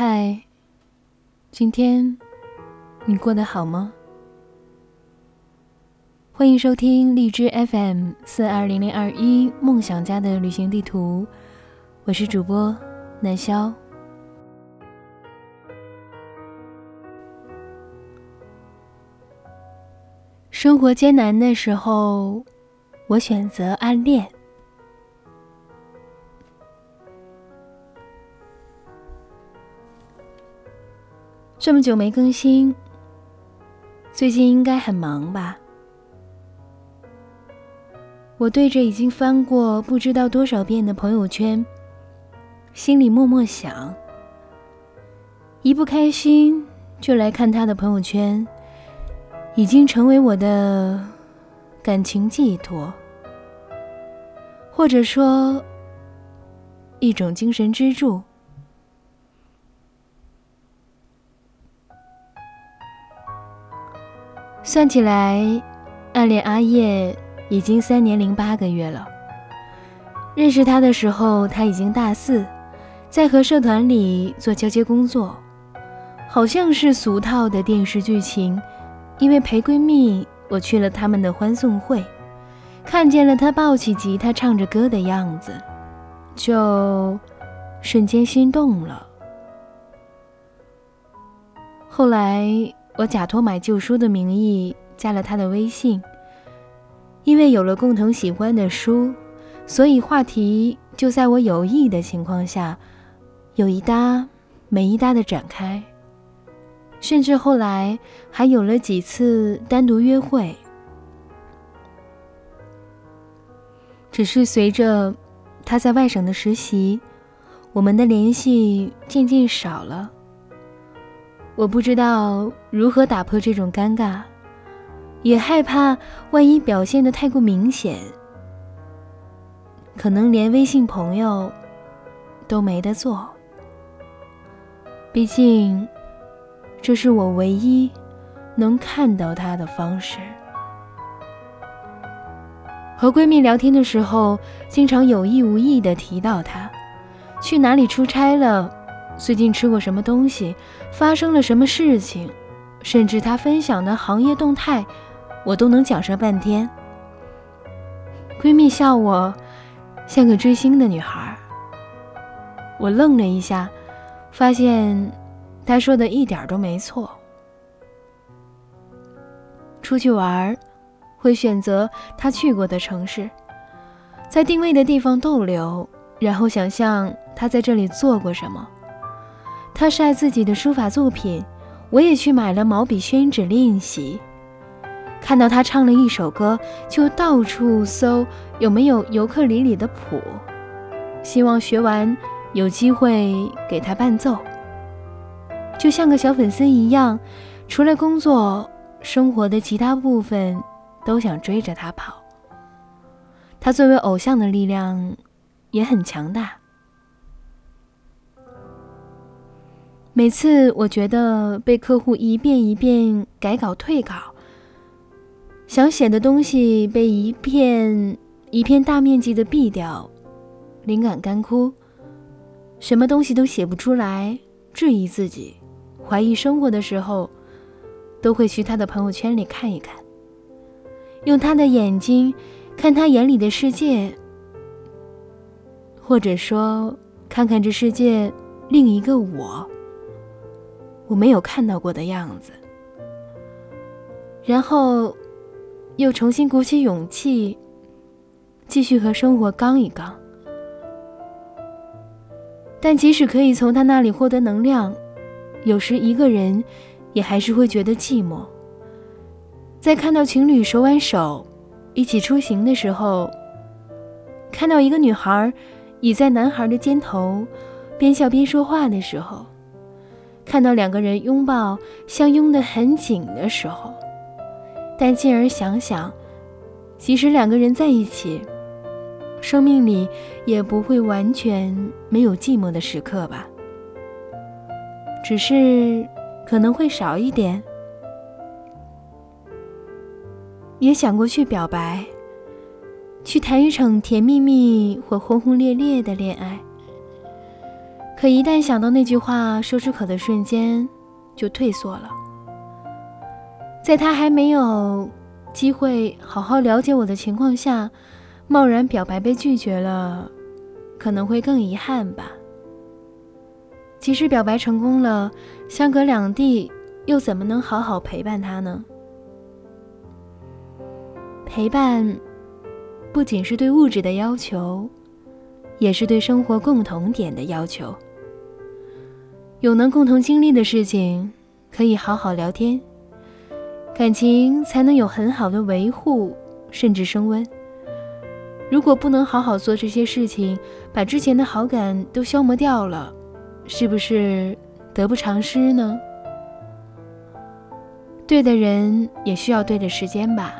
嗨，今天你过得好吗？欢迎收听荔枝 FM 四二零零二一梦想家的旅行地图，我是主播南潇。生活艰难的时候，我选择暗恋。这么久没更新，最近应该很忙吧？我对着已经翻过不知道多少遍的朋友圈，心里默默想：一不开心就来看他的朋友圈，已经成为我的感情寄托，或者说一种精神支柱。算起来，暗恋阿叶已经三年零八个月了。认识他的时候，他已经大四，在和社团里做交接工作，好像是俗套的电视剧情。因为陪闺蜜，我去了他们的欢送会，看见了他抱起吉他唱着歌的样子，就瞬间心动了。后来。我假托买旧书的名义加了他的微信，因为有了共同喜欢的书，所以话题就在我有意的情况下，有一搭没一搭的展开，甚至后来还有了几次单独约会。只是随着他在外省的实习，我们的联系渐渐少了。我不知道如何打破这种尴尬，也害怕万一表现的太过明显，可能连微信朋友都没得做。毕竟，这是我唯一能看到他的方式。和闺蜜聊天的时候，经常有意无意的提到他，去哪里出差了。最近吃过什么东西？发生了什么事情？甚至他分享的行业动态，我都能讲上半天。闺蜜笑我像个追星的女孩。我愣了一下，发现她说的一点都没错。出去玩，会选择她去过的城市，在定位的地方逗留，然后想象她在这里做过什么。他晒自己的书法作品，我也去买了毛笔、宣纸练习。看到他唱了一首歌，就到处搜有没有尤克里里的谱，希望学完有机会给他伴奏。就像个小粉丝一样，除了工作，生活的其他部分都想追着他跑。他作为偶像的力量也很强大。每次我觉得被客户一遍一遍改稿退稿，想写的东西被一片一片大面积的毙掉，灵感干枯，什么东西都写不出来，质疑自己，怀疑生活的时候，都会去他的朋友圈里看一看，用他的眼睛看他眼里的世界，或者说看看这世界另一个我。我没有看到过的样子，然后又重新鼓起勇气，继续和生活刚一刚。但即使可以从他那里获得能量，有时一个人也还是会觉得寂寞。在看到情侣手挽手一起出行的时候，看到一个女孩倚在男孩的肩头，边笑边说话的时候。看到两个人拥抱相拥得很紧的时候，但进而想想，即使两个人在一起，生命里也不会完全没有寂寞的时刻吧？只是可能会少一点。也想过去表白，去谈一场甜蜜蜜或轰轰烈烈的恋爱。可一旦想到那句话说出口的瞬间，就退缩了。在他还没有机会好好了解我的情况下，贸然表白被拒绝了，可能会更遗憾吧。即使表白成功了，相隔两地，又怎么能好好陪伴他呢？陪伴，不仅是对物质的要求，也是对生活共同点的要求。有能共同经历的事情，可以好好聊天，感情才能有很好的维护，甚至升温。如果不能好好做这些事情，把之前的好感都消磨掉了，是不是得不偿失呢？对的人也需要对的时间吧，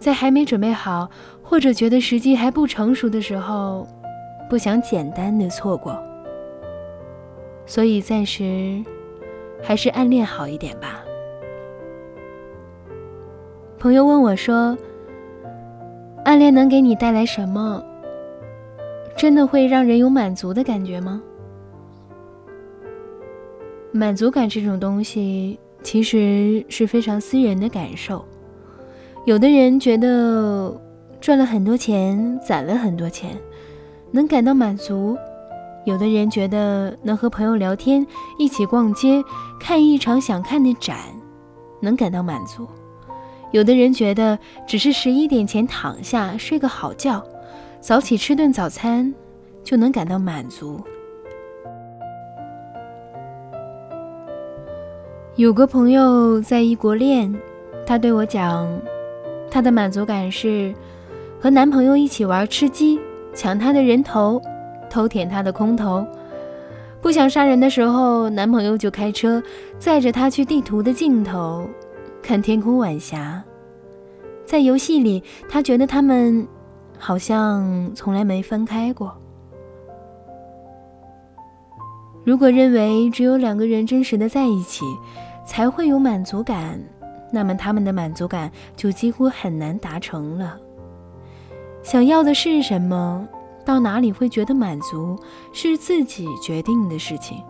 在还没准备好，或者觉得时机还不成熟的时候，不想简单的错过。所以暂时还是暗恋好一点吧。朋友问我说：“暗恋能给你带来什么？真的会让人有满足的感觉吗？”满足感这种东西其实是非常私人的感受。有的人觉得赚了很多钱，攒了很多钱，能感到满足。有的人觉得能和朋友聊天，一起逛街，看一场想看的展，能感到满足；有的人觉得只是十一点前躺下睡个好觉，早起吃顿早餐，就能感到满足。有个朋友在异国恋，她对我讲，她的满足感是和男朋友一起玩吃鸡，抢他的人头。偷舔她的空投，不想杀人的时候，男朋友就开车载着她去地图的尽头看天空晚霞。在游戏里，她觉得他们好像从来没分开过。如果认为只有两个人真实的在一起才会有满足感，那么他们的满足感就几乎很难达成了。想要的是什么？到哪里会觉得满足，是自己决定的事情。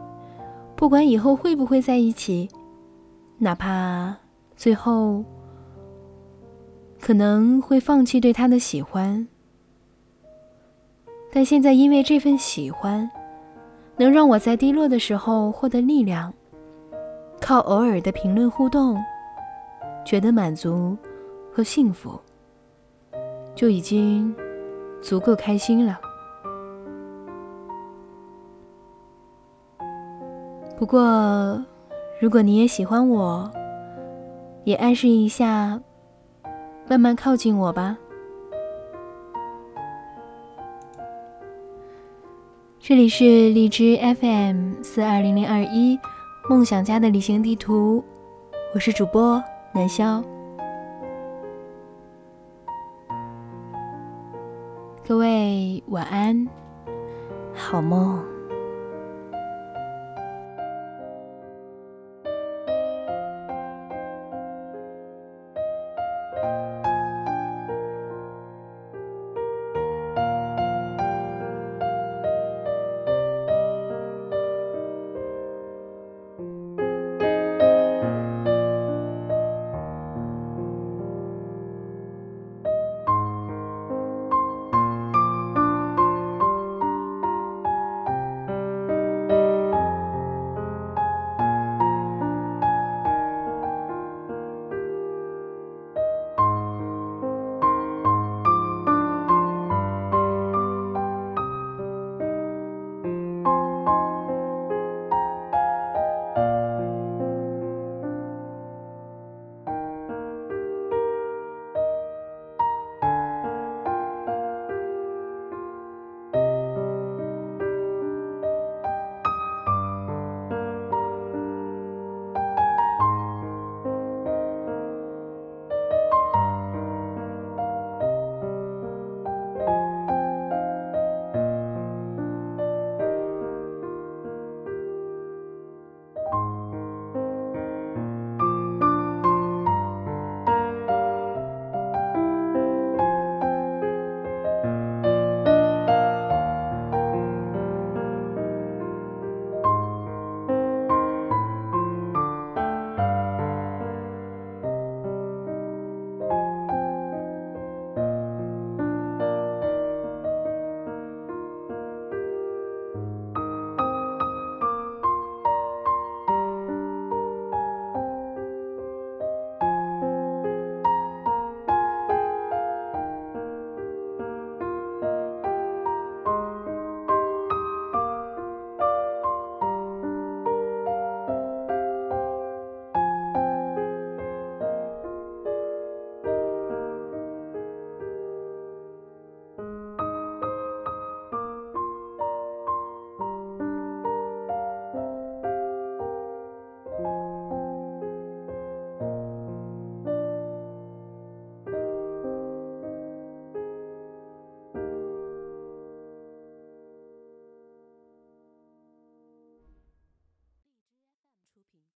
不管以后会不会在一起，哪怕最后可能会放弃对他的喜欢，但现在因为这份喜欢，能让我在低落的时候获得力量，靠偶尔的评论互动，觉得满足和幸福，就已经足够开心了。不过，如果你也喜欢我，也暗示一下，慢慢靠近我吧。这里是荔枝 FM 四二零零二一梦想家的旅行地图，我是主播南潇，各位晚安，好梦。